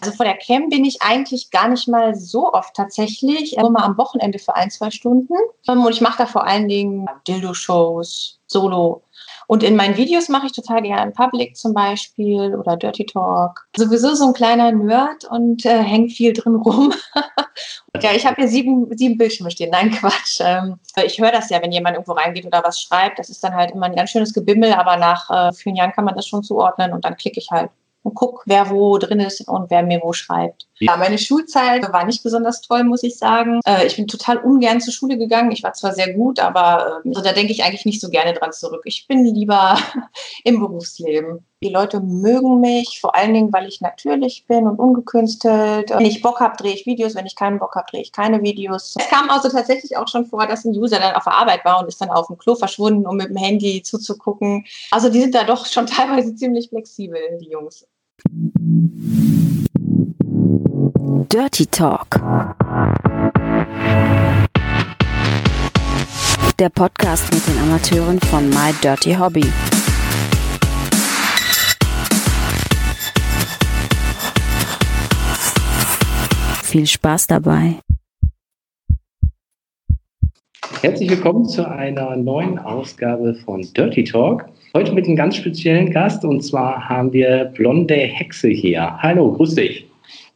Also vor der Cam bin ich eigentlich gar nicht mal so oft tatsächlich, nur mal am Wochenende für ein, zwei Stunden. Ähm, und ich mache da vor allen Dingen Dildo-Shows, Solo. Und in meinen Videos mache ich total gerne Public zum Beispiel oder Dirty Talk. Sowieso so ein kleiner Nerd und äh, hängt viel drin rum. ja, ich habe hier sieben, sieben Bildschirme stehen. Nein, Quatsch. Ähm, ich höre das ja, wenn jemand irgendwo reingeht oder was schreibt. Das ist dann halt immer ein ganz schönes Gebimmel, aber nach äh, vielen Jahren kann man das schon zuordnen und dann klicke ich halt und guck, wer wo drin ist und wer mir wo schreibt. Ja, meine Schulzeit war nicht besonders toll, muss ich sagen. Äh, ich bin total ungern zur Schule gegangen. Ich war zwar sehr gut, aber also da denke ich eigentlich nicht so gerne dran zurück. Ich bin lieber im Berufsleben. Die Leute mögen mich, vor allen Dingen, weil ich natürlich bin und ungekünstelt. Wenn ich Bock habe, drehe ich Videos. Wenn ich keinen Bock habe, drehe ich keine Videos. Es kam also tatsächlich auch schon vor, dass ein User dann auf der Arbeit war und ist dann auf dem Klo verschwunden, um mit dem Handy zuzugucken. Also die sind da doch schon teilweise ziemlich flexibel, die Jungs. Dirty Talk. Der Podcast mit den Amateuren von My Dirty Hobby. Viel Spaß dabei. Herzlich willkommen zu einer neuen Ausgabe von Dirty Talk. Heute mit einem ganz speziellen Gast und zwar haben wir Blonde Hexe hier. Hallo, grüß dich.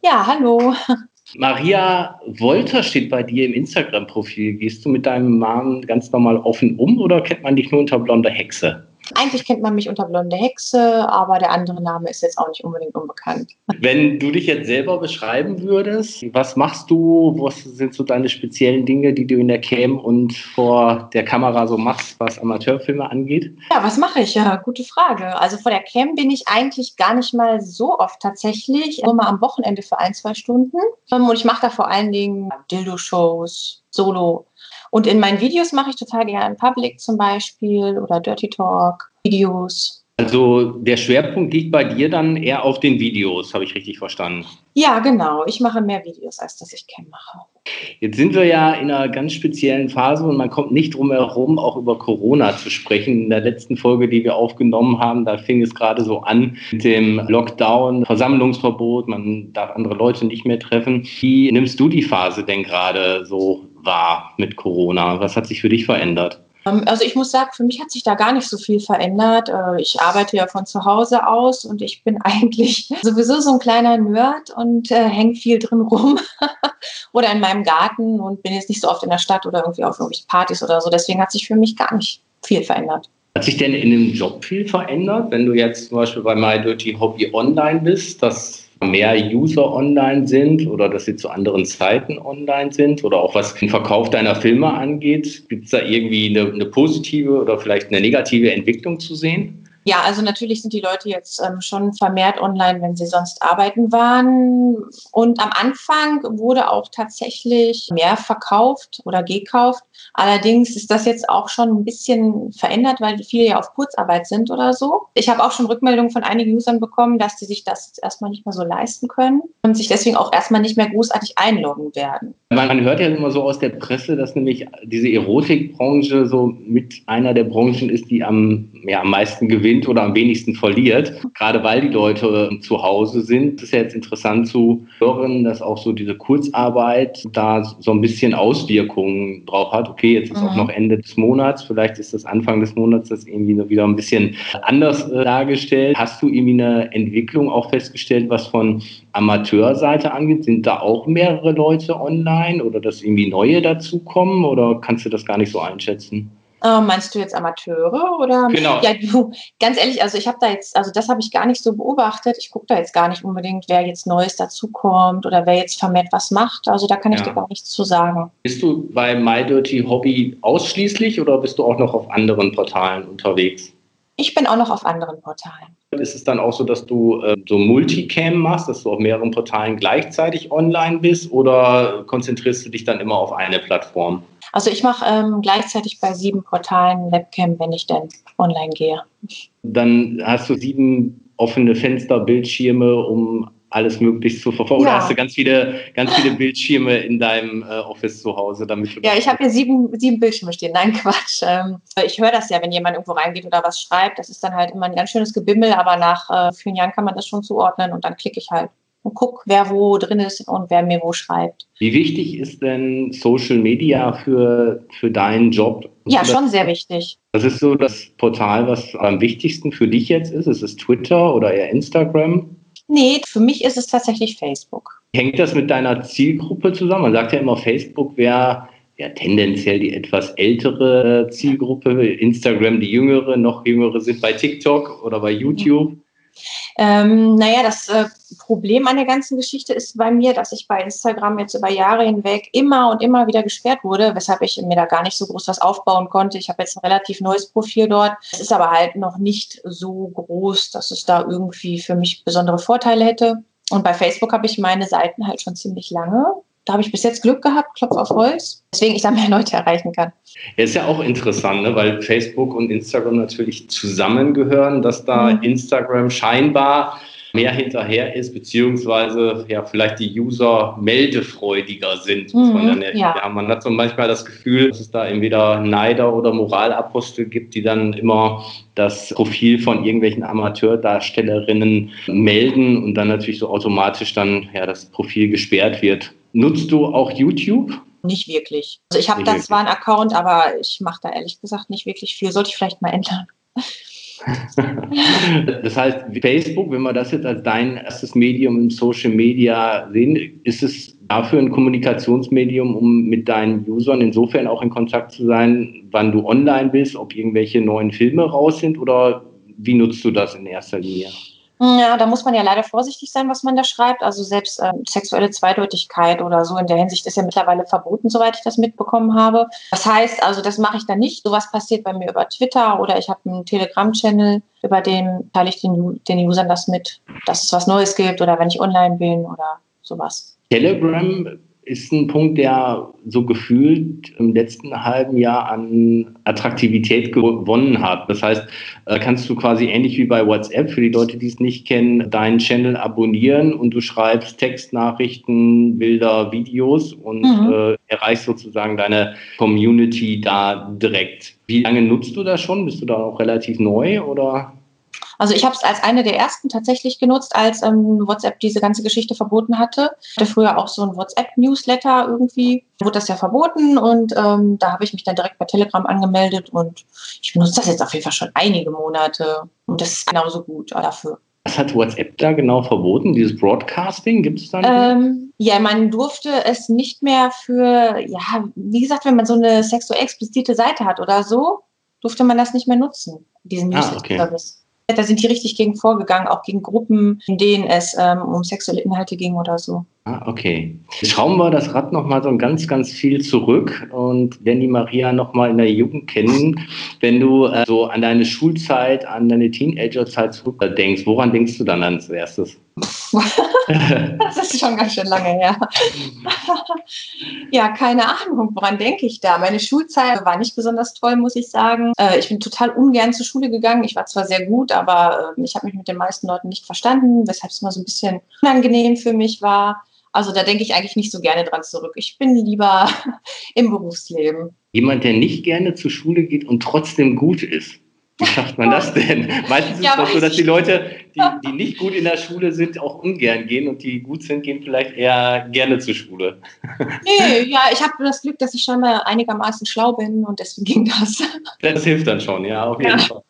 Ja, hallo. Maria Wolter steht bei dir im Instagram-Profil. Gehst du mit deinem Namen ganz normal offen um oder kennt man dich nur unter Blonde Hexe? Eigentlich kennt man mich unter Blonde Hexe, aber der andere Name ist jetzt auch nicht unbedingt unbekannt. Wenn du dich jetzt selber beschreiben würdest, was machst du? Was sind so deine speziellen Dinge, die du in der Cam und vor der Kamera so machst, was Amateurfilme angeht? Ja, was mache ich? Ja, gute Frage. Also vor der Cam bin ich eigentlich gar nicht mal so oft tatsächlich, nur mal am Wochenende für ein, zwei Stunden. Und ich mache da vor allen Dingen Dildo-Shows, Solo. Und in meinen Videos mache ich total gerne Public zum Beispiel oder Dirty Talk, Videos. Also der Schwerpunkt liegt bei dir dann eher auf den Videos, habe ich richtig verstanden? Ja, genau. Ich mache mehr Videos, als dass ich Cam mache. Jetzt sind wir ja in einer ganz speziellen Phase und man kommt nicht drum herum, auch über Corona zu sprechen. In der letzten Folge, die wir aufgenommen haben, da fing es gerade so an mit dem Lockdown, Versammlungsverbot, man darf andere Leute nicht mehr treffen. Wie nimmst du die Phase denn gerade so war mit Corona? Was hat sich für dich verändert? Ähm, also ich muss sagen, für mich hat sich da gar nicht so viel verändert. Äh, ich arbeite ja von zu Hause aus und ich bin eigentlich sowieso so ein kleiner Nerd und äh, hänge viel drin rum oder in meinem Garten und bin jetzt nicht so oft in der Stadt oder irgendwie auf irgendwelchen Partys oder so. Deswegen hat sich für mich gar nicht viel verändert. Hat sich denn in dem Job viel verändert, wenn du jetzt zum Beispiel bei My Dirty Hobby online bist, dass mehr User online sind oder dass sie zu anderen Zeiten online sind oder auch was den Verkauf deiner Filme angeht? Gibt es da irgendwie eine, eine, positive oder vielleicht eine negative Entwicklung zu sehen? Ja, also natürlich sind die Leute jetzt ähm, schon vermehrt online, wenn sie sonst arbeiten waren. Und am Anfang wurde auch tatsächlich mehr verkauft oder gekauft. Allerdings ist das jetzt auch schon ein bisschen verändert, weil viele ja auf Kurzarbeit sind oder so. Ich habe auch schon Rückmeldungen von einigen Usern bekommen, dass die sich das erstmal nicht mehr so leisten können und sich deswegen auch erstmal nicht mehr großartig einloggen werden. Man hört ja immer so aus der Presse, dass nämlich diese Erotikbranche so mit einer der Branchen ist, die am, ja, am meisten gewinnt oder am wenigsten verliert. Gerade weil die Leute zu Hause sind. Es ist ja jetzt interessant zu hören, dass auch so diese Kurzarbeit da so ein bisschen Auswirkungen drauf hat. Okay, jetzt ist mhm. auch noch Ende des Monats. Vielleicht ist das Anfang des Monats das irgendwie wieder ein bisschen anders äh, dargestellt. Hast du irgendwie eine Entwicklung auch festgestellt, was von Amateurseite angeht? Sind da auch mehrere Leute online oder dass irgendwie neue dazukommen oder kannst du das gar nicht so einschätzen? Äh, meinst du jetzt Amateure oder? Genau. Ja, du, ganz ehrlich, also ich habe da jetzt, also das habe ich gar nicht so beobachtet. Ich gucke da jetzt gar nicht unbedingt, wer jetzt Neues dazukommt oder wer jetzt vermehrt was macht. Also da kann ich ja. dir gar nichts zu sagen. Bist du bei My Dirty Hobby ausschließlich oder bist du auch noch auf anderen Portalen unterwegs? Ich bin auch noch auf anderen Portalen. Ist es dann auch so, dass du äh, so Multicam machst, dass du auf mehreren Portalen gleichzeitig online bist oder konzentrierst du dich dann immer auf eine Plattform? Also ich mache ähm, gleichzeitig bei sieben Portalen Webcam, wenn ich dann online gehe. Dann hast du sieben offene Fenster, Bildschirme, um alles möglichst zu verfolgen? Ja. Oder hast du ganz viele, ganz viele Bildschirme in deinem äh, Office zu Hause? Damit ja, ich habe hier sieben, sieben Bildschirme stehen. Nein, Quatsch. Ähm, ich höre das ja, wenn jemand irgendwo reingeht oder was schreibt. Das ist dann halt immer ein ganz schönes Gebimmel, aber nach äh, vielen Jahren kann man das schon zuordnen und dann klicke ich halt und gucke, wer wo drin ist und wer mir wo schreibt. Wie wichtig ist denn Social Media für, für deinen Job? Ja, schon sehr wichtig. Das ist so das Portal, was am wichtigsten für dich jetzt ist. Ist es Twitter oder eher Instagram? Nee, für mich ist es tatsächlich Facebook. Hängt das mit deiner Zielgruppe zusammen? Man sagt ja immer, Facebook wäre ja tendenziell die etwas ältere Zielgruppe, Instagram die jüngere, noch jüngere sind bei TikTok oder bei YouTube. Ähm, naja, das äh, Problem an der ganzen Geschichte ist bei mir, dass ich bei Instagram jetzt über Jahre hinweg immer und immer wieder gesperrt wurde, weshalb ich mir da gar nicht so groß was aufbauen konnte. Ich habe jetzt ein relativ neues Profil dort. Es ist aber halt noch nicht so groß, dass es da irgendwie für mich besondere Vorteile hätte. Und bei Facebook habe ich meine Seiten halt schon ziemlich lange. Da habe ich bis jetzt Glück gehabt, Klopf auf Holz, deswegen ich da mehr Leute erreichen kann. Ja, ist ja auch interessant, ne? weil Facebook und Instagram natürlich zusammengehören, dass da mhm. Instagram scheinbar mehr hinterher ist, beziehungsweise ja vielleicht die User meldefreudiger sind. Mhm, ja. ja. man hat so manchmal das Gefühl, dass es da entweder Neider oder Moralapostel gibt, die dann immer das Profil von irgendwelchen Amateurdarstellerinnen melden und dann natürlich so automatisch dann ja das Profil gesperrt wird. Nutzt du auch YouTube? Nicht wirklich. Also ich habe da zwar einen Account, aber ich mache da ehrlich gesagt nicht wirklich viel. Sollte ich vielleicht mal ändern. das heißt, Facebook, wenn wir das jetzt als dein erstes Medium im Social Media sehen, ist es dafür ein Kommunikationsmedium, um mit deinen Usern insofern auch in Kontakt zu sein, wann du online bist, ob irgendwelche neuen Filme raus sind oder wie nutzt du das in erster Linie? Ja, da muss man ja leider vorsichtig sein, was man da schreibt. Also selbst ähm, sexuelle Zweideutigkeit oder so in der Hinsicht ist ja mittlerweile verboten, soweit ich das mitbekommen habe. Das heißt, also das mache ich dann nicht. Sowas passiert bei mir über Twitter oder ich habe einen Telegram-Channel, über den teile ich den, den Usern das mit, dass es was Neues gibt oder wenn ich online bin oder sowas. Telegram ist ein Punkt, der so gefühlt im letzten halben Jahr an Attraktivität gewonnen hat. Das heißt, äh, kannst du quasi ähnlich wie bei WhatsApp, für die Leute, die es nicht kennen, deinen Channel abonnieren und du schreibst Textnachrichten, Bilder, Videos und mhm. äh, erreichst sozusagen deine Community da direkt. Wie lange nutzt du das schon? Bist du da auch relativ neu oder? Also ich habe es als eine der ersten tatsächlich genutzt, als ähm, WhatsApp diese ganze Geschichte verboten hatte. Ich hatte früher auch so ein WhatsApp-Newsletter irgendwie. Da wurde das ja verboten und ähm, da habe ich mich dann direkt bei Telegram angemeldet und ich benutze das jetzt auf jeden Fall schon einige Monate und das ist genauso gut dafür. Was hat WhatsApp da genau verboten? Dieses Broadcasting gibt es da? Ähm, ja, man durfte es nicht mehr für, ja, wie gesagt, wenn man so eine sexuell explizite Seite hat oder so, durfte man das nicht mehr nutzen, diesen Newsletter-Service. Ah, okay. Da sind die richtig gegen vorgegangen, auch gegen Gruppen, in denen es ähm, um sexuelle Inhalte ging oder so. Ah, okay. Schrauben wir das Rad nochmal so ganz, ganz viel zurück und werden die Maria nochmal in der Jugend kennen. Wenn du äh, so an deine Schulzeit, an deine Teenagerzeit zurückdenkst, woran denkst du dann als erstes? das ist schon ganz schön lange her. ja, keine Ahnung, woran denke ich da? Meine Schulzeit war nicht besonders toll, muss ich sagen. Äh, ich bin total ungern zur Schule gegangen. Ich war zwar sehr gut, aber äh, ich habe mich mit den meisten Leuten nicht verstanden, weshalb es immer so ein bisschen unangenehm für mich war. Also da denke ich eigentlich nicht so gerne dran zurück. Ich bin lieber im Berufsleben. Jemand, der nicht gerne zur Schule geht und trotzdem gut ist. Wie schafft man das denn? Meistens ja, ist es so, dass die Leute, die, die nicht gut in der Schule sind, auch ungern gehen und die gut sind, gehen vielleicht eher gerne zur Schule. Nee, ja, ich habe das Glück, dass ich schon mal einigermaßen schlau bin und deswegen ging das. Das hilft dann schon, ja, auf jeden ja. Fall.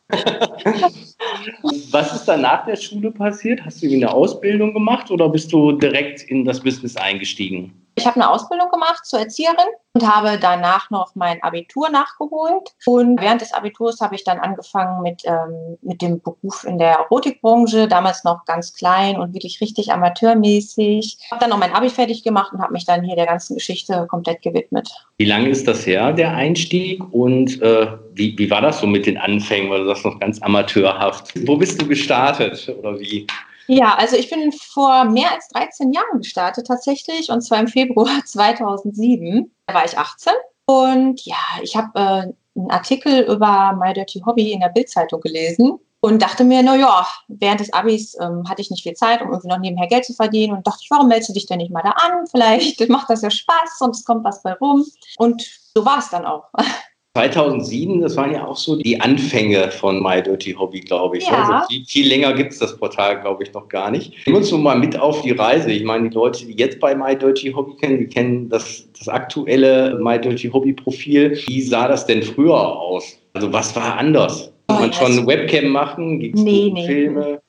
Was ist dann nach der Schule passiert? Hast du eine Ausbildung gemacht oder bist du direkt in das Business eingestiegen? Ich habe eine Ausbildung gemacht zur Erzieherin und habe danach noch mein Abitur nachgeholt. Und während des Abiturs habe ich dann angefangen mit, ähm, mit dem Beruf in der Erotikbranche, damals noch ganz klein und wirklich richtig amateurmäßig. Habe dann noch mein Abi fertig gemacht und habe mich dann hier der ganzen Geschichte komplett gewidmet. Wie lange ist das her, der Einstieg? Und äh, wie, wie war das so mit den Anfängen? Weil du sagst noch ganz amateurhaft. Wo bist du gestartet oder wie? Ja, also ich bin vor mehr als 13 Jahren gestartet tatsächlich und zwar im Februar 2007. Da war ich 18 und ja, ich habe äh, einen Artikel über My Dirty Hobby in der Bildzeitung gelesen und dachte mir, na ja, während des Abis ähm, hatte ich nicht viel Zeit, um irgendwie noch nebenher Geld zu verdienen und dachte ich, warum meldest du dich denn nicht mal da an? Vielleicht macht das ja Spaß und es kommt was bei rum. Und so war es dann auch. 2007, das waren ja auch so die Anfänge von My Dirty Hobby, glaube ich. Ja. Also viel, viel länger gibt es das Portal, glaube ich, noch gar nicht. Nimm uns so mal mit auf die Reise. Ich meine, die Leute, die jetzt bei My Dirty Hobby kennen, die kennen das, das aktuelle My Dirty Hobby Profil. Wie sah das denn früher aus? Also was war anders? Kann man Oh, schon Webcam machen? Gibt es Nee, nee. Filme?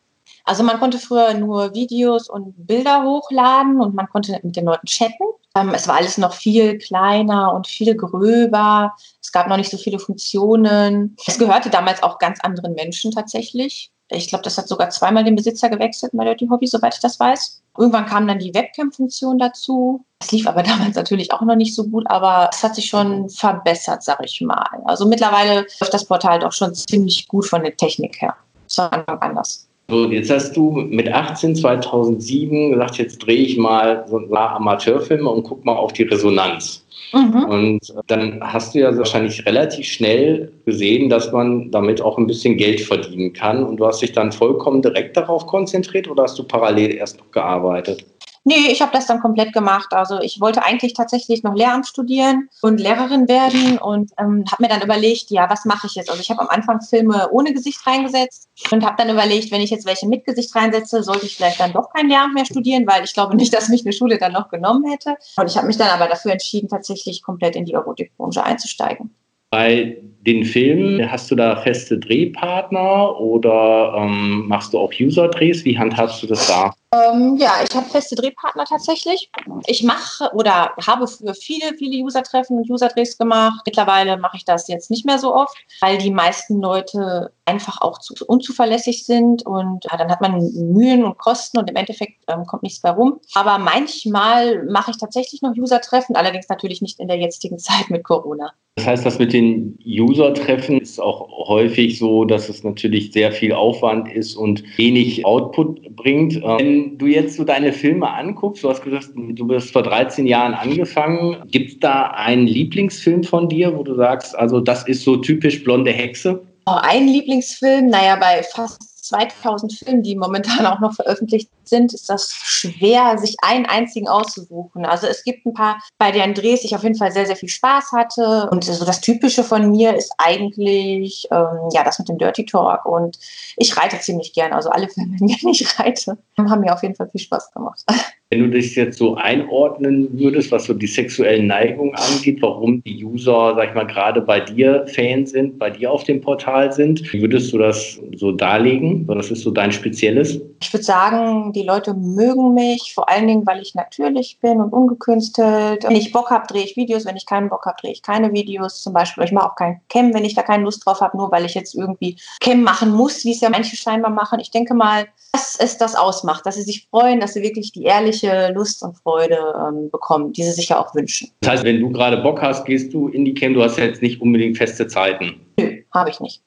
Also man konnte früher nur Videos und Bilder hochladen und man konnte mit den Leuten chatten. Ähm, es war alles noch viel kleiner und viel gröber. Es gab noch nicht so viele Funktionen. Es gehörte damals auch ganz anderen Menschen tatsächlich. Ich glaube, das hat sogar zweimal den Besitzer gewechselt, My Dirty Hobby, soweit ich das weiß. Irgendwann kam dann die Webcam-Funktion dazu. Das lief aber damals natürlich auch noch nicht so gut, aber es hat sich schon verbessert, sag ich mal. Also mittlerweile läuft das Portal doch schon ziemlich gut von der Technik her. Am Anfang anders. So, jetzt hast du mit 18, 2007 gesagt, jetzt drehe ich mal so ein paar Amateurfilme und guck mal auf die Resonanz. Mhm. Und dann hast du ja wahrscheinlich relativ schnell gesehen, dass man damit auch ein bisschen Geld verdienen kann. Und du hast dich dann vollkommen direkt darauf konzentriert oder hast du parallel erst noch gearbeitet? Nee, ich habe das dann komplett gemacht. Also ich wollte eigentlich tatsächlich noch Lehramt studieren und Lehrerin werden und ähm, habe mir dann überlegt, ja, was mache ich jetzt? Also ich habe am Anfang Filme ohne Gesicht reingesetzt und habe dann überlegt, wenn ich jetzt welche mit Gesicht reinsetze, sollte ich vielleicht dann doch kein Lehramt mehr studieren, weil ich glaube nicht, dass mich eine Schule dann noch genommen hätte. Und ich habe mich dann aber dafür entschieden, tatsächlich komplett in die Erotikbranche einzusteigen. Bei den Filmen, hast du da feste Drehpartner oder ähm, machst du auch User-Drehs? Wie handhabst du das da? Ähm, ja, ich habe feste Drehpartner tatsächlich. Ich mache oder habe früher viele, viele User-Treffen und User-Drehs gemacht. Mittlerweile mache ich das jetzt nicht mehr so oft, weil die meisten Leute einfach auch zu unzuverlässig sind und ja, dann hat man Mühen und Kosten und im Endeffekt ähm, kommt nichts mehr rum. Aber manchmal mache ich tatsächlich noch User-Treffen, allerdings natürlich nicht in der jetzigen Zeit mit Corona. Das heißt, das mit den User-Treffen ist auch häufig so, dass es natürlich sehr viel Aufwand ist und wenig Output bringt. Ähm, Du jetzt so deine Filme anguckst, du hast gesagt, du bist vor 13 Jahren angefangen. Gibt es da einen Lieblingsfilm von dir, wo du sagst, also das ist so typisch blonde Hexe? Oh, ein Lieblingsfilm, naja, bei fast 2000 Filmen, die momentan auch noch veröffentlicht sind, ist das schwer, sich einen einzigen auszusuchen. Also es gibt ein paar, bei deren Drehs ich auf jeden Fall sehr, sehr viel Spaß hatte. Und so das Typische von mir ist eigentlich, ähm, ja, das mit dem Dirty Talk. Und ich reite ziemlich gern. Also alle Filme, in denen ich reite, haben mir auf jeden Fall viel Spaß gemacht. Wenn du dich jetzt so einordnen würdest, was so die sexuellen Neigungen angeht, warum die User, sag ich mal, gerade bei dir Fan sind, bei dir auf dem Portal sind, würdest du das so darlegen? Was ist so dein Spezielles? Ich würde sagen, die Leute mögen mich, vor allen Dingen, weil ich natürlich bin und ungekünstelt. Wenn ich Bock habe, drehe ich Videos. Wenn ich keinen Bock habe, drehe ich keine Videos. Zum Beispiel, ich mache auch kein Cam, wenn ich da keine Lust drauf habe, nur weil ich jetzt irgendwie Cam machen muss, wie es ja manche scheinbar machen. Ich denke mal, dass es das ausmacht, dass sie sich freuen, dass sie wirklich die ehrliche Lust und Freude ähm, bekommen, die sie sich ja auch wünschen. Das heißt, wenn du gerade Bock hast, gehst du in die Cam, du hast ja jetzt nicht unbedingt feste Zeiten. Nö, habe ich nicht.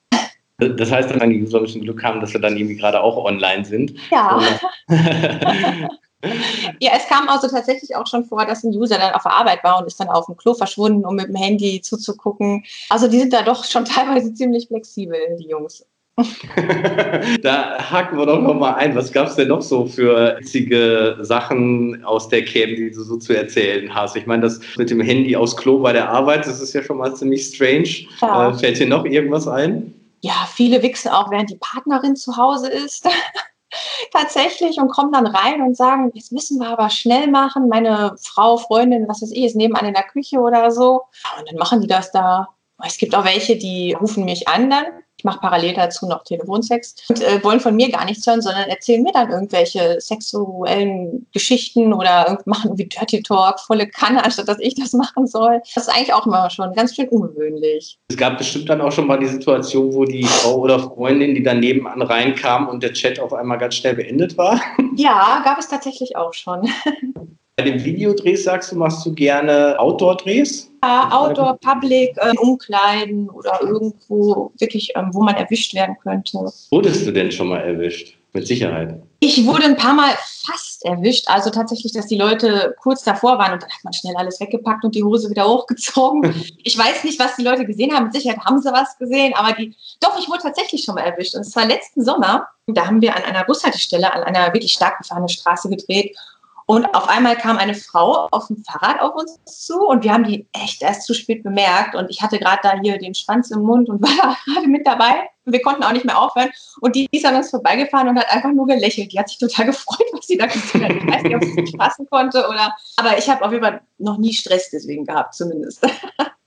Das heißt, dann die User müssen Glück haben, dass sie dann irgendwie gerade auch online sind. Ja. Ja, es kam also tatsächlich auch schon vor, dass ein User dann auf der Arbeit war und ist dann auf dem Klo verschwunden, um mit dem Handy zuzugucken. Also die sind da doch schon teilweise ziemlich flexibel, die Jungs. da haken wir doch noch mal ein. Was gab es denn noch so für witzige Sachen aus der Cam, die du so zu erzählen hast? Ich meine, das mit dem Handy aus Klo bei der Arbeit, das ist ja schon mal ziemlich strange. Ja. Äh, fällt dir noch irgendwas ein? Ja, viele wichsen auch, während die Partnerin zu Hause ist. Tatsächlich und kommen dann rein und sagen, jetzt müssen wir aber schnell machen. Meine Frau, Freundin, was weiß ich, ist nebenan in der Küche oder so. Und dann machen die das da. Es gibt auch welche, die rufen mich an dann. Ich mache parallel dazu noch Telefonsex und äh, wollen von mir gar nichts hören, sondern erzählen mir dann irgendwelche sexuellen Geschichten oder machen irgendwie Dirty Talk, volle Kanne, anstatt dass ich das machen soll. Das ist eigentlich auch immer schon ganz schön ungewöhnlich. Es gab bestimmt dann auch schon mal die Situation, wo die Frau oder Freundin, die dann nebenan reinkam und der Chat auf einmal ganz schnell beendet war. Ja, gab es tatsächlich auch schon. Bei den Videodrehs sagst du, machst du gerne Outdoor-Drehs? Ja, Outdoor, Public, äh, Umkleiden oder irgendwo wirklich, ähm, wo man erwischt werden könnte. Wurdest du denn schon mal erwischt? Mit Sicherheit. Ich wurde ein paar Mal fast erwischt. Also tatsächlich, dass die Leute kurz davor waren und dann hat man schnell alles weggepackt und die Hose wieder hochgezogen. Ich weiß nicht, was die Leute gesehen haben. Mit Sicherheit haben sie was gesehen, aber die. Doch, ich wurde tatsächlich schon mal erwischt. Und zwar letzten Sommer. Da haben wir an einer Bushaltestelle, an einer wirklich stark befahrenen Straße gedreht. Und auf einmal kam eine Frau auf dem Fahrrad auf uns zu und wir haben die echt erst zu spät bemerkt. Und ich hatte gerade da hier den Schwanz im Mund und war gerade mit dabei. Wir konnten auch nicht mehr aufhören. Und die ist an uns vorbeigefahren und hat einfach nur gelächelt. Die hat sich total gefreut, was sie da gesehen hat. Ich weiß nicht, ob sie sich fassen konnte oder. Aber ich habe auf jeden Fall noch nie Stress deswegen gehabt, zumindest.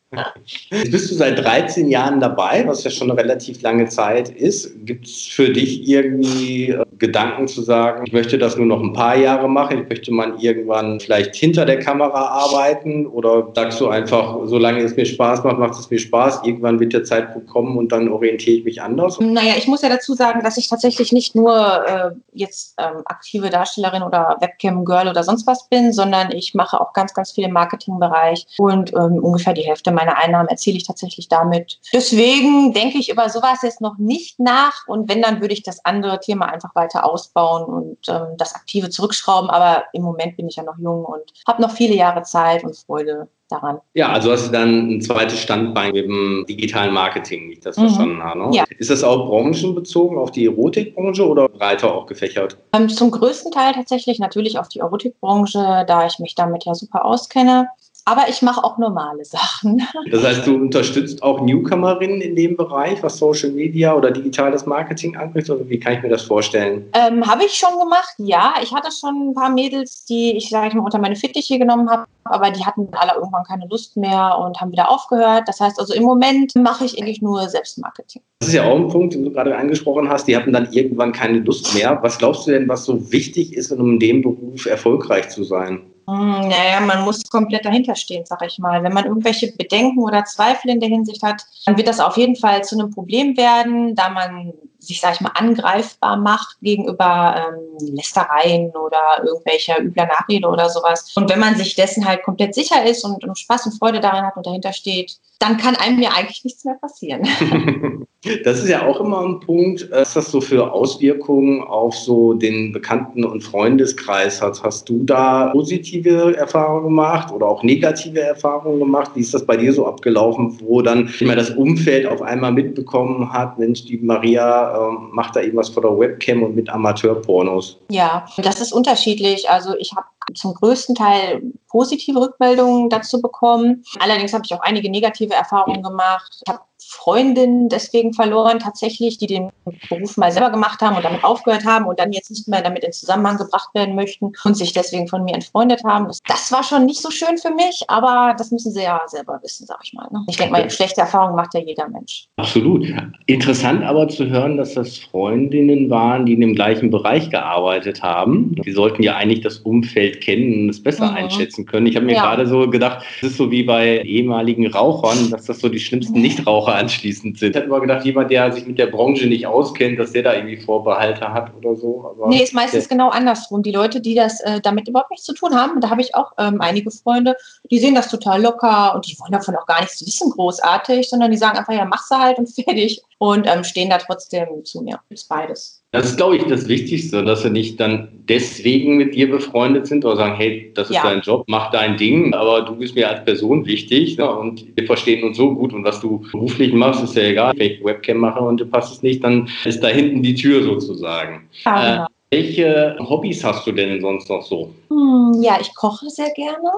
Bist du seit 13 Jahren dabei, was ja schon eine relativ lange Zeit ist. Gibt es für dich irgendwie äh, Gedanken zu sagen, ich möchte das nur noch ein paar Jahre machen, ich möchte mal irgendwann vielleicht hinter der Kamera arbeiten oder sagst du einfach, solange es mir Spaß macht, macht es mir Spaß, irgendwann wird der Zeitpunkt kommen und dann orientiere ich mich anders? Naja, ich muss ja dazu sagen, dass ich tatsächlich nicht nur äh, jetzt ähm, aktive Darstellerin oder Webcam-Girl oder sonst was bin, sondern ich mache auch ganz, ganz viel im Marketingbereich und ähm, ungefähr die Hälfte meiner meine Einnahmen erziele ich tatsächlich damit. Deswegen denke ich über sowas jetzt noch nicht nach. Und wenn, dann würde ich das andere Thema einfach weiter ausbauen und ähm, das Aktive zurückschrauben. Aber im Moment bin ich ja noch jung und habe noch viele Jahre Zeit und Freude daran. Ja, also hast du dann ein zweites Standbein dem digitalen Marketing, wie ich das mhm. verstanden habe. Ne? Ja. Ist das auch branchenbezogen auf die Erotikbranche oder breiter auch gefächert? Ähm, zum größten Teil tatsächlich natürlich auf die Erotikbranche, da ich mich damit ja super auskenne. Aber ich mache auch normale Sachen. Das heißt, du unterstützt auch Newcomerinnen in dem Bereich, was Social Media oder digitales Marketing angeht? Oder wie kann ich mir das vorstellen? Ähm, habe ich schon gemacht, ja. Ich hatte schon ein paar Mädels, die ich, sage ich mal, unter meine Fittiche genommen habe, aber die hatten alle irgendwann keine Lust mehr und haben wieder aufgehört. Das heißt also, im Moment mache ich eigentlich nur Selbstmarketing. Das ist ja auch ein Punkt, den du gerade angesprochen hast. Die hatten dann irgendwann keine Lust mehr. Was glaubst du denn, was so wichtig ist, um in dem Beruf erfolgreich zu sein? Hm, naja, man muss komplett dahinter stehen, sag ich mal. Wenn man irgendwelche Bedenken oder Zweifel in der Hinsicht hat, dann wird das auf jeden Fall zu einem Problem werden, da man sich, sag ich mal, angreifbar macht gegenüber ähm, Lästereien oder irgendwelcher übler Nachrede oder sowas. Und wenn man sich dessen halt komplett sicher ist und, und Spaß und Freude daran hat und dahinter steht, dann kann einem ja eigentlich nichts mehr passieren. Das ist ja auch immer ein Punkt, was das so für Auswirkungen auf so den Bekannten- und Freundeskreis hat. Hast du da positive Erfahrungen gemacht oder auch negative Erfahrungen gemacht? Wie ist das bei dir so abgelaufen, wo dann immer das Umfeld auf einmal mitbekommen hat, Mensch, die Maria ähm, macht da irgendwas vor der Webcam und mit Amateurpornos? Ja, das ist unterschiedlich. Also ich habe zum größten Teil positive Rückmeldungen dazu bekommen. Allerdings habe ich auch einige negative Erfahrungen gemacht. Ich habe Freundinnen deswegen verloren, tatsächlich, die den Beruf mal selber gemacht haben und damit aufgehört haben und dann jetzt nicht mehr damit in Zusammenhang gebracht werden möchten und sich deswegen von mir entfreundet haben. Das war schon nicht so schön für mich, aber das müssen sie ja selber wissen, sag ich mal. Ne? Ich denke mal, schlechte Erfahrungen macht ja jeder Mensch. Absolut. Interessant aber zu hören, dass das Freundinnen waren, die in dem gleichen Bereich gearbeitet haben. Die sollten ja eigentlich das Umfeld kennen und es besser mhm. einschätzen können. Ich habe mir ja. gerade so gedacht, es ist so wie bei ehemaligen Rauchern, dass das so die schlimmsten Nichtraucher anschließend sind. Ich hätte mal gedacht, jemand, der sich mit der Branche nicht auskennt, dass der da irgendwie Vorbehalte hat oder so. Aber nee, ist meistens genau andersrum. Die Leute, die das äh, damit überhaupt nichts zu tun haben, da habe ich auch ähm, einige Freunde, die sehen das total locker und die wollen davon auch gar nichts wissen, großartig, sondern die sagen einfach, ja, mach's halt und fertig und ähm, stehen da trotzdem zu mir. Ist beides. Das ist, glaube ich, das Wichtigste, dass sie nicht dann deswegen mit dir befreundet sind oder sagen, hey, das ist ja. dein Job, mach dein Ding, aber du bist mir als Person wichtig ne? und wir verstehen uns so gut und was du beruflich machst, ist ja egal. Wenn ich Webcam mache und du passt es nicht, dann ist da hinten die Tür sozusagen. Ja, äh, genau. welche Hobbys hast du denn sonst noch so? Hm, ja, ich koche sehr gerne,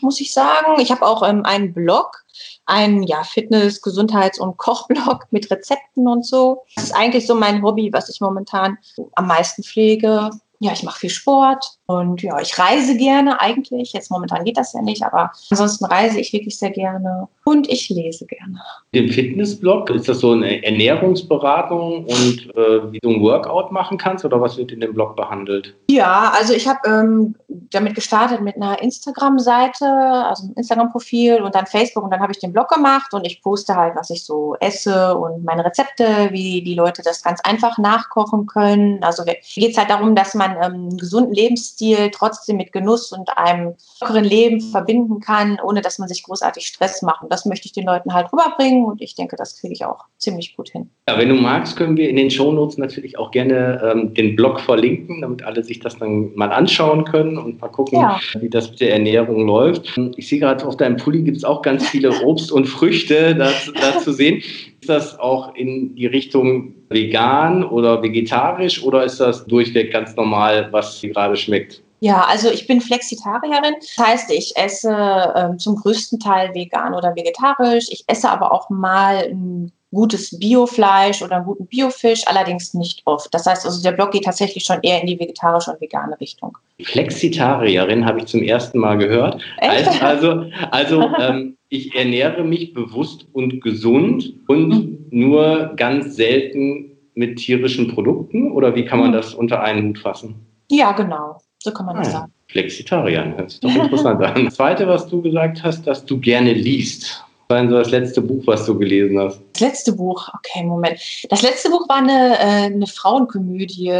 muss ich sagen. Ich habe auch ähm, einen Blog ein ja, Fitness-, Gesundheits- und Kochblog mit Rezepten und so. Das ist eigentlich so mein Hobby, was ich momentan am meisten pflege ja, ich mache viel Sport und ja, ich reise gerne eigentlich. Jetzt momentan geht das ja nicht, aber ansonsten reise ich wirklich sehr gerne und ich lese gerne. Den Fitnessblog, ist das so eine Ernährungsberatung und äh, wie du ein Workout machen kannst oder was wird in dem Blog behandelt? Ja, also ich habe ähm, damit gestartet mit einer Instagram-Seite, also ein Instagram-Profil und dann Facebook und dann habe ich den Blog gemacht und ich poste halt, was ich so esse und meine Rezepte, wie die Leute das ganz einfach nachkochen können. Also geht es halt darum, dass man ähm, einen gesunden Lebensstil trotzdem mit Genuss und einem lockeren Leben verbinden kann, ohne dass man sich großartig Stress macht. Und das möchte ich den Leuten halt rüberbringen und ich denke, das kriege ich auch ziemlich gut hin. Ja, wenn du magst, können wir in den Shownotes natürlich auch gerne ähm, den Blog verlinken, damit alle sich das dann mal anschauen können und mal gucken, ja. wie das mit der Ernährung läuft. Ich sehe gerade auf deinem Pulli gibt es auch ganz viele Obst und Früchte da, da zu sehen. Ist das auch in die Richtung vegan oder vegetarisch oder ist das durchweg ganz normal, was dir gerade schmeckt? Ja, also ich bin Flexitarierin. Das heißt, ich esse ähm, zum größten Teil vegan oder vegetarisch. Ich esse aber auch mal ein gutes Biofleisch oder einen guten Biofisch, allerdings nicht oft. Das heißt also, der Blog geht tatsächlich schon eher in die vegetarische und vegane Richtung. Flexitarierin habe ich zum ersten Mal gehört. Echt? Also, also ähm, ich ernähre mich bewusst und gesund und mhm. nur ganz selten mit tierischen Produkten oder wie kann man mhm. das unter einen Hut fassen? Ja, genau. So kann man ah, das sagen. Flexitarian, hört sich doch interessant an. Das Zweite, was du gesagt hast, dass du gerne liest. Was war denn so das letzte Buch, was du gelesen hast? Das letzte Buch, okay, Moment. Das letzte Buch war eine, äh, eine Frauenkomödie,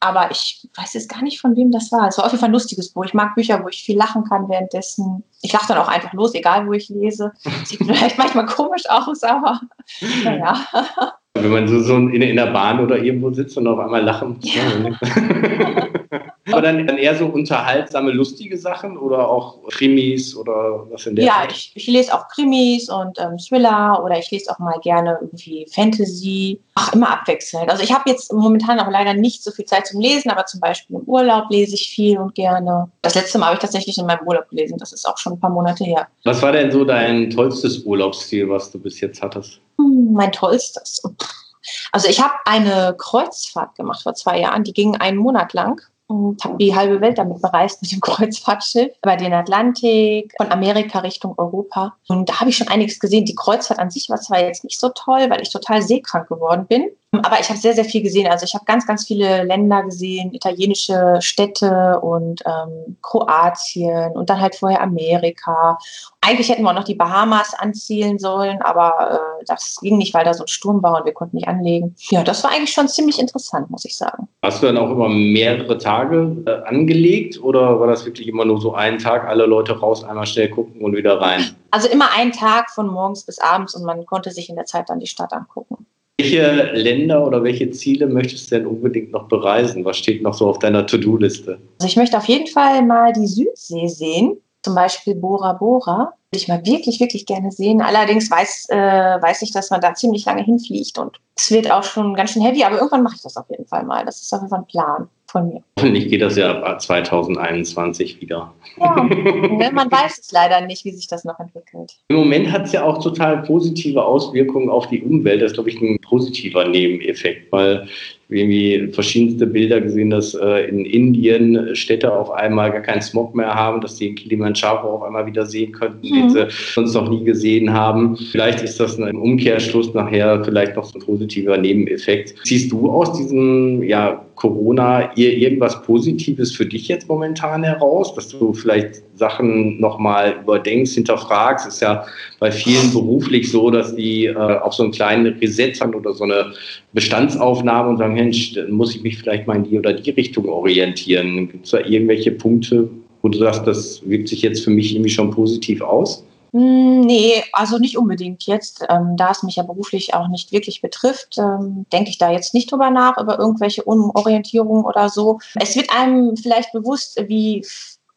aber ich weiß jetzt gar nicht, von wem das war. Es war auf jeden Fall ein lustiges Buch. Ich mag Bücher, wo ich viel lachen kann währenddessen. Ich lache dann auch einfach los, egal wo ich lese. Sieht vielleicht manchmal komisch aus, aber naja. Wenn man so, so in, in der Bahn oder irgendwo sitzt und auf einmal lachen. Ja. Aber dann, dann eher so unterhaltsame, lustige Sachen oder auch Krimis oder was in der Ja, ich, ich, lese auch Krimis und ähm, Thriller oder ich lese auch mal gerne irgendwie Fantasy. Ach, immer abwechselnd. Also ich habe jetzt momentan auch leider nicht so viel Zeit zum Lesen, aber zum Beispiel im Urlaub lese ich viel und gerne. Das letzte Mal habe ich tatsächlich in meinem Urlaub gelesen. Das ist auch schon ein paar Monate her. Was war denn so dein tollstes Urlaubsziel, was du bis jetzt hattest? Hm, mein tollstes. Also ich habe eine Kreuzfahrt gemacht vor zwei Jahren, die ging einen Monat lang und habe die halbe Welt damit bereist mit dem Kreuzfahrtschiff über den Atlantik, von Amerika Richtung Europa. Und da habe ich schon einiges gesehen. Die Kreuzfahrt an sich war zwar jetzt nicht so toll, weil ich total seekrank geworden bin. Aber ich habe sehr, sehr viel gesehen. Also ich habe ganz, ganz viele Länder gesehen, italienische Städte und ähm, Kroatien und dann halt vorher Amerika. Eigentlich hätten wir auch noch die Bahamas anzielen sollen, aber äh, das ging nicht, weil da so ein Sturm war und wir konnten nicht anlegen. Ja, das war eigentlich schon ziemlich interessant, muss ich sagen. Hast du dann auch immer mehrere Tage äh, angelegt oder war das wirklich immer nur so ein Tag, alle Leute raus, einmal schnell gucken und wieder rein? Also immer ein Tag von morgens bis abends und man konnte sich in der Zeit dann die Stadt angucken. Welche Länder oder welche Ziele möchtest du denn unbedingt noch bereisen? Was steht noch so auf deiner To-Do-Liste? Also ich möchte auf jeden Fall mal die Südsee sehen, zum Beispiel Bora Bora. Würde ich mal wirklich, wirklich gerne sehen. Allerdings weiß, äh, weiß ich, dass man da ziemlich lange hinfliegt und es wird auch schon ganz schön heavy, aber irgendwann mache ich das auf jeden Fall mal. Das ist auf jeden Fall ein Plan von mir. Hoffentlich geht das ja 2021 wieder. Ja, ne, man weiß es leider nicht, wie sich das noch entwickelt. Im Moment hat es ja auch total positive Auswirkungen auf die Umwelt. Das ist, glaube ich, ein positiver Nebeneffekt, weil irgendwie verschiedenste Bilder gesehen, dass äh, in Indien Städte auf einmal gar keinen Smog mehr haben, dass die in Kilimanjaro auf einmal wieder sehen könnten, mhm. den sie sonst noch nie gesehen haben. Vielleicht ist das ein Umkehrschluss nachher vielleicht noch so ein positiver Nebeneffekt. Siehst du aus diesem ja, Corona irgendwas Positives für dich jetzt momentan heraus, dass du vielleicht Sachen nochmal überdenkst, hinterfragst? Ist ja bei vielen beruflich so, dass die äh, auch so einen kleinen Reset haben oder so eine Bestandsaufnahme und sagen, Mensch, dann muss ich mich vielleicht mal in die oder die Richtung orientieren. Gibt es da irgendwelche Punkte, wo du sagst, das wirkt sich jetzt für mich irgendwie schon positiv aus? Hm, nee, also nicht unbedingt jetzt. Ähm, da es mich ja beruflich auch nicht wirklich betrifft, ähm, denke ich da jetzt nicht drüber nach, über irgendwelche Umorientierungen oder so. Es wird einem vielleicht bewusst, wie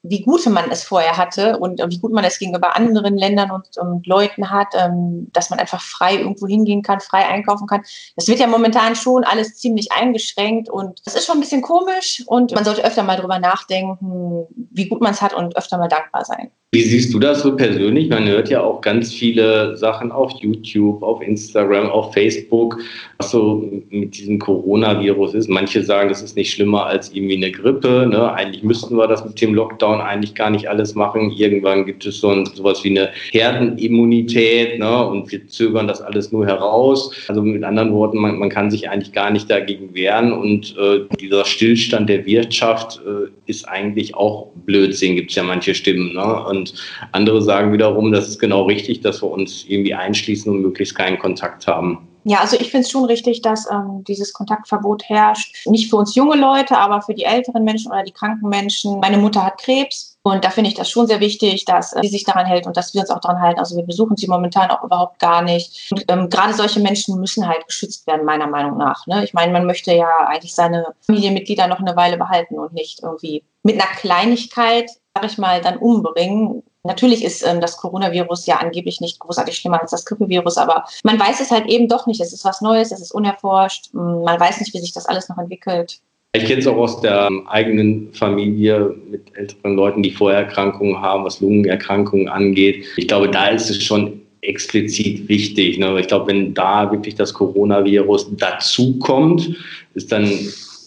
wie gut man es vorher hatte und wie gut man es gegenüber anderen Ländern und, und Leuten hat, ähm, dass man einfach frei irgendwo hingehen kann, frei einkaufen kann. Das wird ja momentan schon alles ziemlich eingeschränkt und das ist schon ein bisschen komisch und man sollte öfter mal drüber nachdenken, wie gut man es hat und öfter mal dankbar sein. Wie siehst du das so persönlich? Man hört ja auch ganz viele Sachen auf YouTube, auf Instagram, auf Facebook, was so mit diesem Coronavirus ist. Manche sagen, das ist nicht schlimmer als irgendwie eine Grippe. Ne? Eigentlich müssten wir das mit dem Lockdown eigentlich gar nicht alles machen. Irgendwann gibt es so ein, sowas wie eine Herdenimmunität ne? und wir zögern das alles nur heraus. Also mit anderen Worten, man, man kann sich eigentlich gar nicht dagegen wehren und äh, dieser Stillstand der Wirtschaft äh, ist eigentlich auch Blödsinn, gibt es ja manche Stimmen. Ne? Und andere sagen wiederum, das ist genau richtig, dass wir uns irgendwie einschließen und möglichst keinen Kontakt haben. Ja, also ich finde es schon richtig, dass ähm, dieses Kontaktverbot herrscht. Nicht für uns junge Leute, aber für die älteren Menschen oder die kranken Menschen. Meine Mutter hat Krebs und da finde ich das schon sehr wichtig, dass äh, sie sich daran hält und dass wir uns auch daran halten. Also wir besuchen sie momentan auch überhaupt gar nicht. Und ähm, gerade solche Menschen müssen halt geschützt werden, meiner Meinung nach. Ne? Ich meine, man möchte ja eigentlich seine Familienmitglieder noch eine Weile behalten und nicht irgendwie mit einer Kleinigkeit, sag ich mal, dann umbringen. Natürlich ist ähm, das Coronavirus ja angeblich nicht großartig schlimmer als das Grippevirus, aber man weiß es halt eben doch nicht. Es ist was Neues, es ist unerforscht. Man weiß nicht, wie sich das alles noch entwickelt. Ich kenne es auch aus der eigenen Familie mit älteren Leuten, die Vorerkrankungen haben, was Lungenerkrankungen angeht. Ich glaube, da ist es schon explizit wichtig. Ne? Ich glaube, wenn da wirklich das Coronavirus dazukommt, ist dann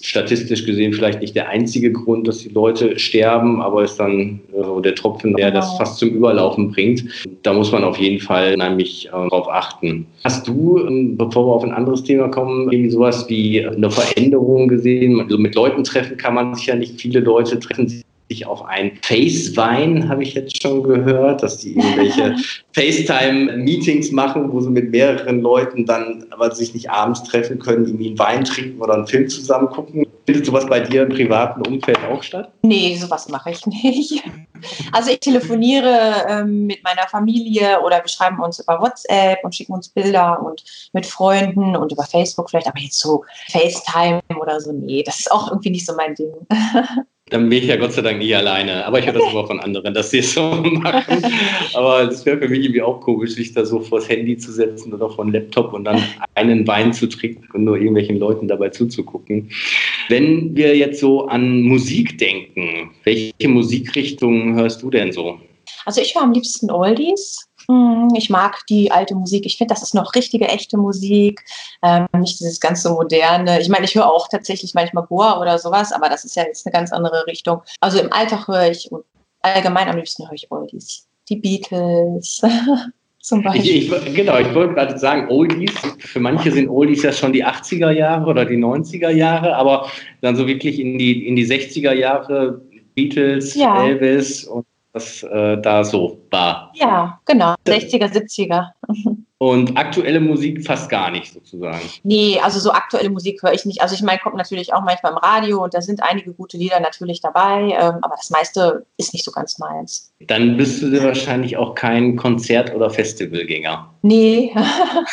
statistisch gesehen vielleicht nicht der einzige Grund, dass die Leute sterben, aber ist dann äh, der Tropfen, der das genau. fast zum Überlaufen bringt. Da muss man auf jeden Fall nämlich äh, darauf achten. Hast du, ähm, bevor wir auf ein anderes Thema kommen, irgendwie sowas wie eine Veränderung gesehen? Also mit Leuten treffen kann man sich ja nicht. Viele Leute treffen sich auf ein Face-Wein, habe ich jetzt schon gehört, dass die irgendwelche FaceTime-Meetings machen, wo sie mit mehreren Leuten dann aber sich nicht abends treffen können, irgendwie einen Wein trinken oder einen Film zusammen gucken. Findet sowas bei dir im privaten Umfeld auch statt? Nee, sowas mache ich nicht. Also ich telefoniere ähm, mit meiner Familie oder wir schreiben uns über WhatsApp und schicken uns Bilder und mit Freunden und über Facebook vielleicht, aber jetzt so FaceTime oder so, nee, das ist auch irgendwie nicht so mein Ding. Dann bin ich ja Gott sei Dank nie alleine. Aber ich höre das immer von anderen, dass sie es so machen. Aber das wäre für mich irgendwie auch komisch, sich da so vors Handy zu setzen oder vor den Laptop und dann einen Wein zu trinken und nur irgendwelchen Leuten dabei zuzugucken. Wenn wir jetzt so an Musik denken, welche Musikrichtungen hörst du denn so? Also ich höre am liebsten Oldies. Hm, ich mag die alte Musik. Ich finde, das ist noch richtige, echte Musik. Ähm, nicht dieses ganze moderne. Ich meine, ich höre auch tatsächlich manchmal Goa oder sowas, aber das ist ja jetzt eine ganz andere Richtung. Also im Alltag höre ich und allgemein am liebsten höre ich Oldies. Die Beatles. Zum Beispiel. Ich, ich, genau, ich wollte gerade sagen, Oldies, für manche sind Oldies ja schon die 80er Jahre oder die 90er Jahre, aber dann so wirklich in die, in die 60er Jahre Beatles, ja. Elvis und was äh, da so war. Ja, genau. 60er, 70er. Und aktuelle Musik fast gar nicht sozusagen. Nee, also so aktuelle Musik höre ich nicht. Also ich meine, kommt natürlich auch manchmal im Radio und da sind einige gute Lieder natürlich dabei, ähm, aber das meiste ist nicht so ganz meins. Dann bist du wahrscheinlich auch kein Konzert- oder Festivalgänger. Nee.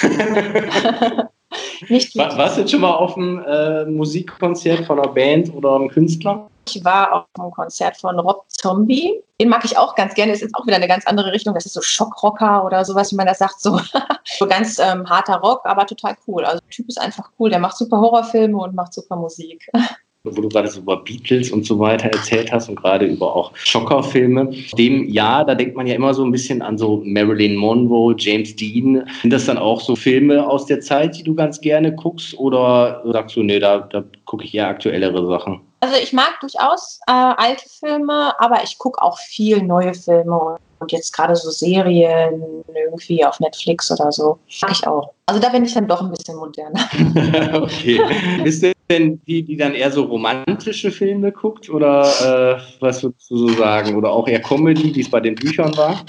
nicht War, warst du jetzt schon mal auf einem äh, Musikkonzert von einer Band oder einem Künstler? Ich war auf einem Konzert von Rob Zombie. Den mag ich auch ganz gerne. Ist auch wieder eine ganz andere Richtung. Das ist so Schockrocker oder sowas, wie man das sagt. So, so ganz ähm, harter Rock, aber total cool. Also der Typ ist einfach cool. Der macht super Horrorfilme und macht super Musik. wo du gerade so über Beatles und so weiter erzählt hast und gerade über auch Schockerfilme. Dem Jahr, da denkt man ja immer so ein bisschen an so Marilyn Monroe, James Dean. Sind das dann auch so Filme aus der Zeit, die du ganz gerne guckst oder sagst du, nee, da, da gucke ich eher aktuellere Sachen? Also ich mag durchaus äh, alte Filme, aber ich gucke auch viel neue Filme und jetzt gerade so Serien irgendwie auf Netflix oder so. Mag ich auch. Also da bin ich dann doch ein bisschen moderner. okay. Bist du denn die, die dann eher so romantische Filme guckt oder äh, was würdest du so sagen? Oder auch eher Comedy, wie es bei den Büchern war?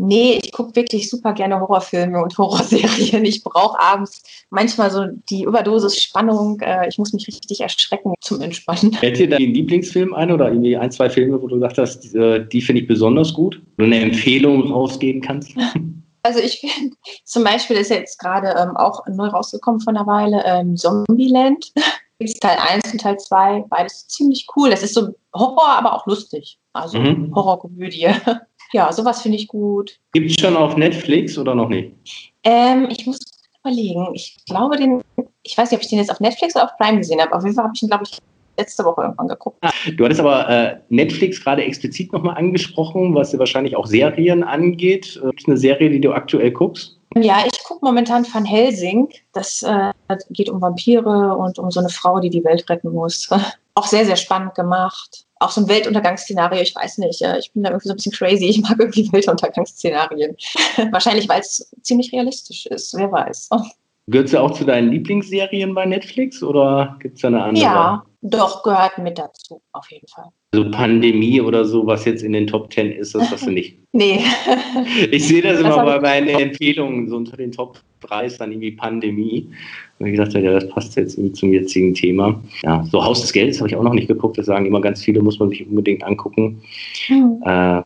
Nee, ich gucke wirklich super gerne Horrorfilme und Horrorserien. Ich brauche abends manchmal so die Überdosis Spannung. Äh, ich muss mich richtig erschrecken zum Entspannen. Fällt dir da einen Lieblingsfilm ein oder irgendwie ein, zwei Filme, wo du gesagt hast, die, äh, die finde ich besonders gut? Wo du eine Empfehlung rausgeben kannst? Also ich finde, zum Beispiel ist jetzt gerade ähm, auch neu rausgekommen von einer Weile, ähm, Zombieland. Teil 1 und Teil 2, beides ziemlich cool. Das ist so Horror, aber auch lustig. Also mhm. Horrorkomödie. Ja, sowas finde ich gut. Gibt es schon auf Netflix oder noch nicht? Ähm, ich muss überlegen. Ich glaube, den, ich weiß nicht, ob ich den jetzt auf Netflix oder auf Prime gesehen habe. Auf jeden Fall habe ich ihn, glaube ich, letzte Woche irgendwann geguckt. Ah, du hattest aber äh, Netflix gerade explizit nochmal angesprochen, was ja wahrscheinlich auch Serien angeht. Gibt es eine Serie, die du aktuell guckst? Ja, ich gucke momentan Van Helsing. Das äh, geht um Vampire und um so eine Frau, die die Welt retten muss. auch sehr, sehr spannend gemacht auch so ein Weltuntergangsszenario, ich weiß nicht, ich bin da irgendwie so ein bisschen crazy, ich mag irgendwie Weltuntergangsszenarien. Wahrscheinlich, weil es ziemlich realistisch ist, wer weiß. Gehört sie auch zu deinen Lieblingsserien bei Netflix oder gibt es da eine andere? Ja, doch, gehört mit dazu, auf jeden Fall. Also Pandemie oder so, was jetzt in den Top Ten ist, das hast du nicht. nee. ich sehe das, das immer bei meinen Empfehlungen, so unter den Top 3 ist dann irgendwie Pandemie. Und ich gesagt, ja, das passt jetzt irgendwie zum jetzigen Thema. Ja, so Haus des Geldes habe ich auch noch nicht geguckt. Das sagen immer ganz viele, muss man sich unbedingt angucken. Mhm. Äh,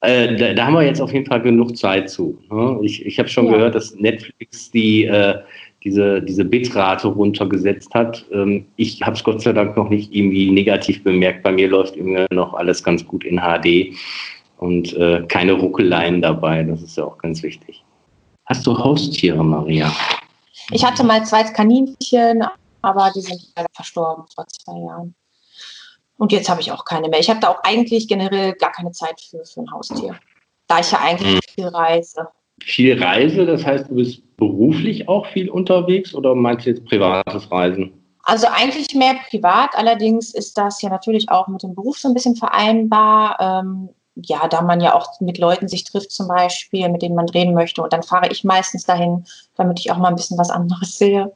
äh, da, da, haben wir jetzt auf jeden Fall genug Zeit zu. Ne? Ich, ich habe schon ja. gehört, dass Netflix die, äh, diese, diese Bitrate runtergesetzt hat. Ähm, ich habe es Gott sei Dank noch nicht irgendwie negativ bemerkt. Bei mir läuft irgendwie noch alles ganz gut in HD und äh, keine Ruckeleien dabei. Das ist ja auch ganz wichtig. Hast du Haustiere, Maria? Ich hatte mal zwei Kaninchen, aber die sind leider verstorben vor zwei Jahren. Und jetzt habe ich auch keine mehr. Ich habe da auch eigentlich generell gar keine Zeit für, für ein Haustier, da ich ja eigentlich mhm. viel reise. Viel Reise, das heißt, du bist beruflich auch viel unterwegs oder meinst du jetzt privates Reisen? Also eigentlich mehr privat, allerdings ist das ja natürlich auch mit dem Beruf so ein bisschen vereinbar. Ähm, ja, da man ja auch mit Leuten sich trifft zum Beispiel, mit denen man reden möchte. Und dann fahre ich meistens dahin, damit ich auch mal ein bisschen was anderes sehe.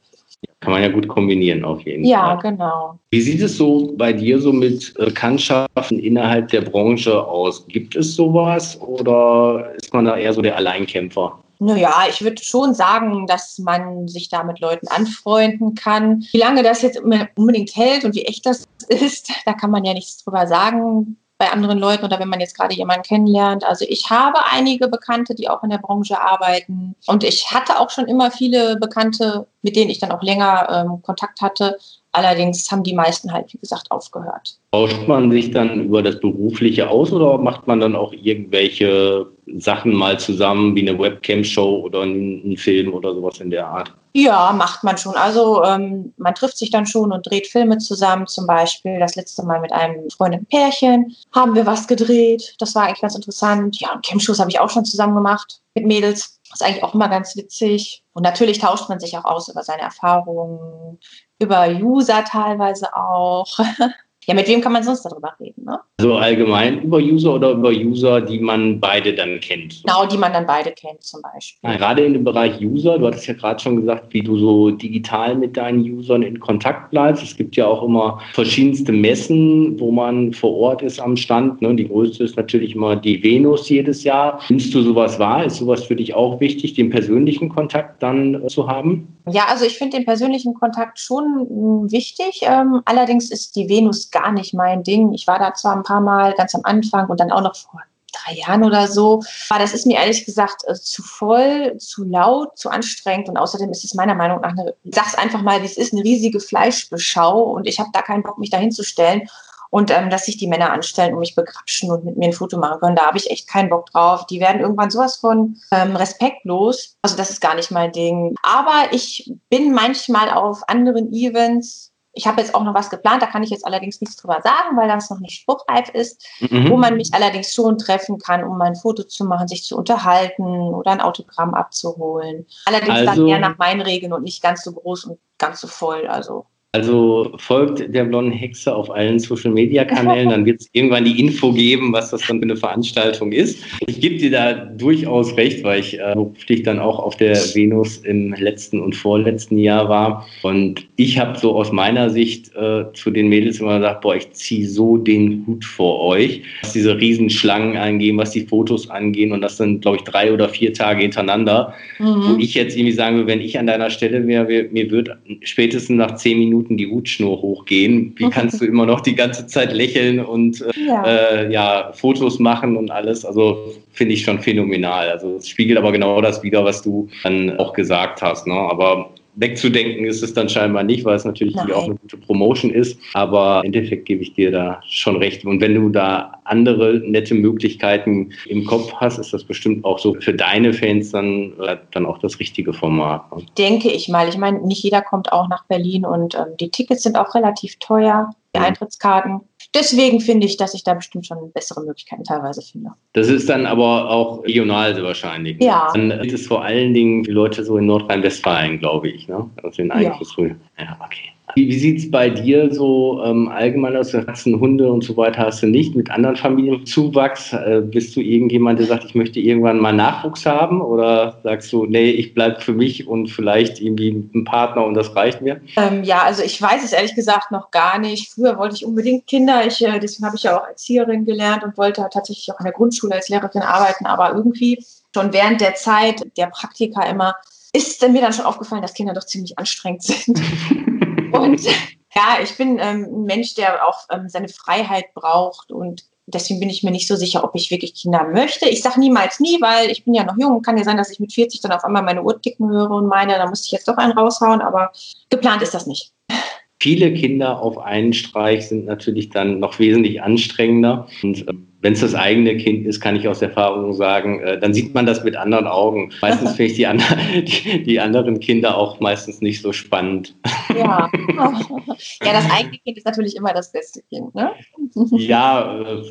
Kann man ja gut kombinieren auf jeden ja, Fall. Ja, genau. Wie sieht es so bei dir so mit Bekanntschaften innerhalb der Branche aus? Gibt es sowas oder ist man da eher so der Alleinkämpfer? Naja, ich würde schon sagen, dass man sich da mit Leuten anfreunden kann. Wie lange das jetzt unbedingt hält und wie echt das ist, da kann man ja nichts drüber sagen bei anderen Leuten oder wenn man jetzt gerade jemanden kennenlernt. Also ich habe einige Bekannte, die auch in der Branche arbeiten und ich hatte auch schon immer viele Bekannte, mit denen ich dann auch länger ähm, Kontakt hatte. Allerdings haben die meisten halt, wie gesagt, aufgehört. Tauscht man sich dann über das Berufliche aus oder macht man dann auch irgendwelche Sachen mal zusammen, wie eine Webcam-Show oder einen Film oder sowas in der Art? Ja, macht man schon. Also ähm, man trifft sich dann schon und dreht Filme zusammen. Zum Beispiel das letzte Mal mit einem befreundeten Pärchen haben wir was gedreht. Das war eigentlich ganz interessant. Ja, und Camshows habe ich auch schon zusammen gemacht mit Mädels. Das ist eigentlich auch immer ganz witzig. Und natürlich tauscht man sich auch aus über seine Erfahrungen, über User teilweise auch. Ja, mit wem kann man sonst darüber reden? Ne? Also allgemein über User oder über User, die man beide dann kennt? Genau, die man dann beide kennt zum Beispiel. Ja, gerade in dem Bereich User, du hattest ja gerade schon gesagt, wie du so digital mit deinen Usern in Kontakt bleibst. Es gibt ja auch immer verschiedenste Messen, wo man vor Ort ist am Stand. Ne? Die größte ist natürlich immer die Venus jedes Jahr. Nimmst du sowas wahr? Ist sowas für dich auch wichtig, den persönlichen Kontakt dann äh, zu haben? Ja, also ich finde den persönlichen Kontakt schon hm, wichtig. Ähm, allerdings ist die Venus gar nicht mein Ding. Ich war da zwar ein paar Mal ganz am Anfang und dann auch noch vor drei Jahren oder so. Aber das ist mir ehrlich gesagt äh, zu voll, zu laut, zu anstrengend und außerdem ist es meiner Meinung nach eine, sag's einfach mal, es ist eine riesige Fleischbeschau und ich habe da keinen Bock, mich da hinzustellen und ähm, dass sich die Männer anstellen und mich begrapschen und mit mir ein Foto machen können. Da habe ich echt keinen Bock drauf. Die werden irgendwann sowas von ähm, respektlos. Also das ist gar nicht mein Ding. Aber ich bin manchmal auf anderen Events. Ich habe jetzt auch noch was geplant, da kann ich jetzt allerdings nichts drüber sagen, weil das noch nicht spruchreif ist, mhm. wo man mich allerdings schon treffen kann, um mal ein Foto zu machen, sich zu unterhalten oder ein Autogramm abzuholen. Allerdings also, dann eher nach meinen Regeln und nicht ganz so groß und ganz so voll. Also also folgt der blonden Hexe auf allen Social Media Kanälen, dann wird es irgendwann die Info geben, was das dann für eine Veranstaltung ist. Ich gebe dir da durchaus recht, weil ich äh, beruflich dann auch auf der Venus im letzten und vorletzten Jahr war. Und ich habe so aus meiner Sicht äh, zu den Mädels immer gesagt, boah, ich ziehe so den Hut vor euch, was diese Riesenschlangen angehen, was die Fotos angehen. Und das sind, glaube ich, drei oder vier Tage hintereinander. Mhm. Wo ich jetzt irgendwie sagen würde, wenn ich an deiner Stelle wäre, mir wird spätestens nach zehn Minuten Minuten die Hutschnur hochgehen. Wie kannst du immer noch die ganze Zeit lächeln und äh, ja. Äh, ja Fotos machen und alles? Also finde ich schon phänomenal. Also es spiegelt aber genau das wieder, was du dann auch gesagt hast. Ne? Aber wegzudenken ist es dann scheinbar nicht, weil es natürlich auch eine gute Promotion ist. Aber im Endeffekt gebe ich dir da schon recht. Und wenn du da andere nette Möglichkeiten im Kopf hast, ist das bestimmt auch so für deine Fans dann, dann auch das richtige Format. Ne? Denke ich mal. Ich meine, nicht jeder kommt auch nach Berlin und ähm, die Tickets sind auch relativ teuer, die. Eintrittskarten deswegen finde ich, dass ich da bestimmt schon bessere Möglichkeiten teilweise finde. Das ist dann aber auch regional sehr wahrscheinlich. Ja. Dann ist es vor allen Dingen die Leute so in Nordrhein-Westfalen, glaube ich, ne? Also den Einfluss. Ja. ja, okay. Wie, wie sieht es bei dir so ähm, allgemein aus? Katzen, Hunde und so weiter hast du nicht. Mit anderen Familienzuwachs äh, bist du irgendjemand, der sagt, ich möchte irgendwann mal Nachwuchs haben? Oder sagst du, nee, ich bleibe für mich und vielleicht irgendwie ein Partner und das reicht mir? Ähm, ja, also ich weiß es ehrlich gesagt noch gar nicht. Früher wollte ich unbedingt Kinder. Ich, äh, deswegen habe ich ja auch Erzieherin gelernt und wollte tatsächlich auch in der Grundschule als Lehrerin arbeiten. Aber irgendwie schon während der Zeit der Praktika immer ist mir dann schon aufgefallen, dass Kinder doch ziemlich anstrengend sind. Und ja, ich bin ähm, ein Mensch, der auch ähm, seine Freiheit braucht und deswegen bin ich mir nicht so sicher, ob ich wirklich Kinder möchte. Ich sage niemals nie, weil ich bin ja noch jung. Kann ja sein, dass ich mit 40 dann auf einmal meine Uhr ticken höre und meine, da muss ich jetzt doch einen raushauen, aber geplant ist das nicht. viele Kinder auf einen Streich sind natürlich dann noch wesentlich anstrengender. Und äh, wenn es das eigene Kind ist, kann ich aus Erfahrung sagen, äh, dann sieht man das mit anderen Augen. Meistens finde ich die, and die, die, anderen Kinder auch meistens nicht so spannend. Ja. ja, das eigene Kind ist natürlich immer das beste Kind, ne? ja, äh,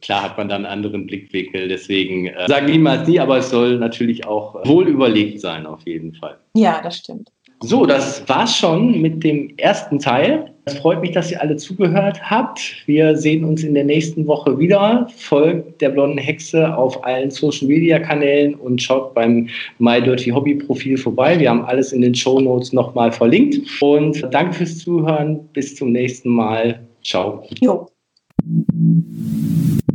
klar hat man dann einen anderen Blickwinkel. Deswegen äh, sage niemals nie, aber es soll natürlich auch wohl überlegt sein, auf jeden Fall. Ja, das stimmt. So, das war's schon mit dem ersten Teil. Es freut mich, dass ihr alle zugehört habt. Wir sehen uns in der nächsten Woche wieder. Folgt der blonden Hexe auf allen Social Media Kanälen und schaut beim My Dirty Hobby Profil vorbei. Wir haben alles in den Show Notes nochmal verlinkt. Und danke fürs Zuhören. Bis zum nächsten Mal. Ciao. Jo.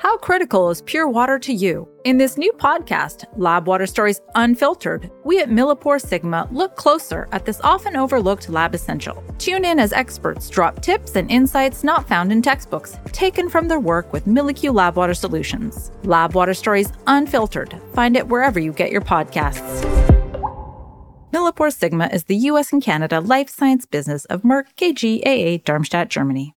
how critical is pure water to you? In this new podcast, Lab Water Stories Unfiltered, we at Millipore Sigma look closer at this often overlooked lab essential. Tune in as experts drop tips and insights not found in textbooks, taken from their work with Milliq Lab Water Solutions. Lab Water Stories Unfiltered. Find it wherever you get your podcasts. Millipore Sigma is the US and Canada life science business of Merck KGaA Darmstadt, Germany.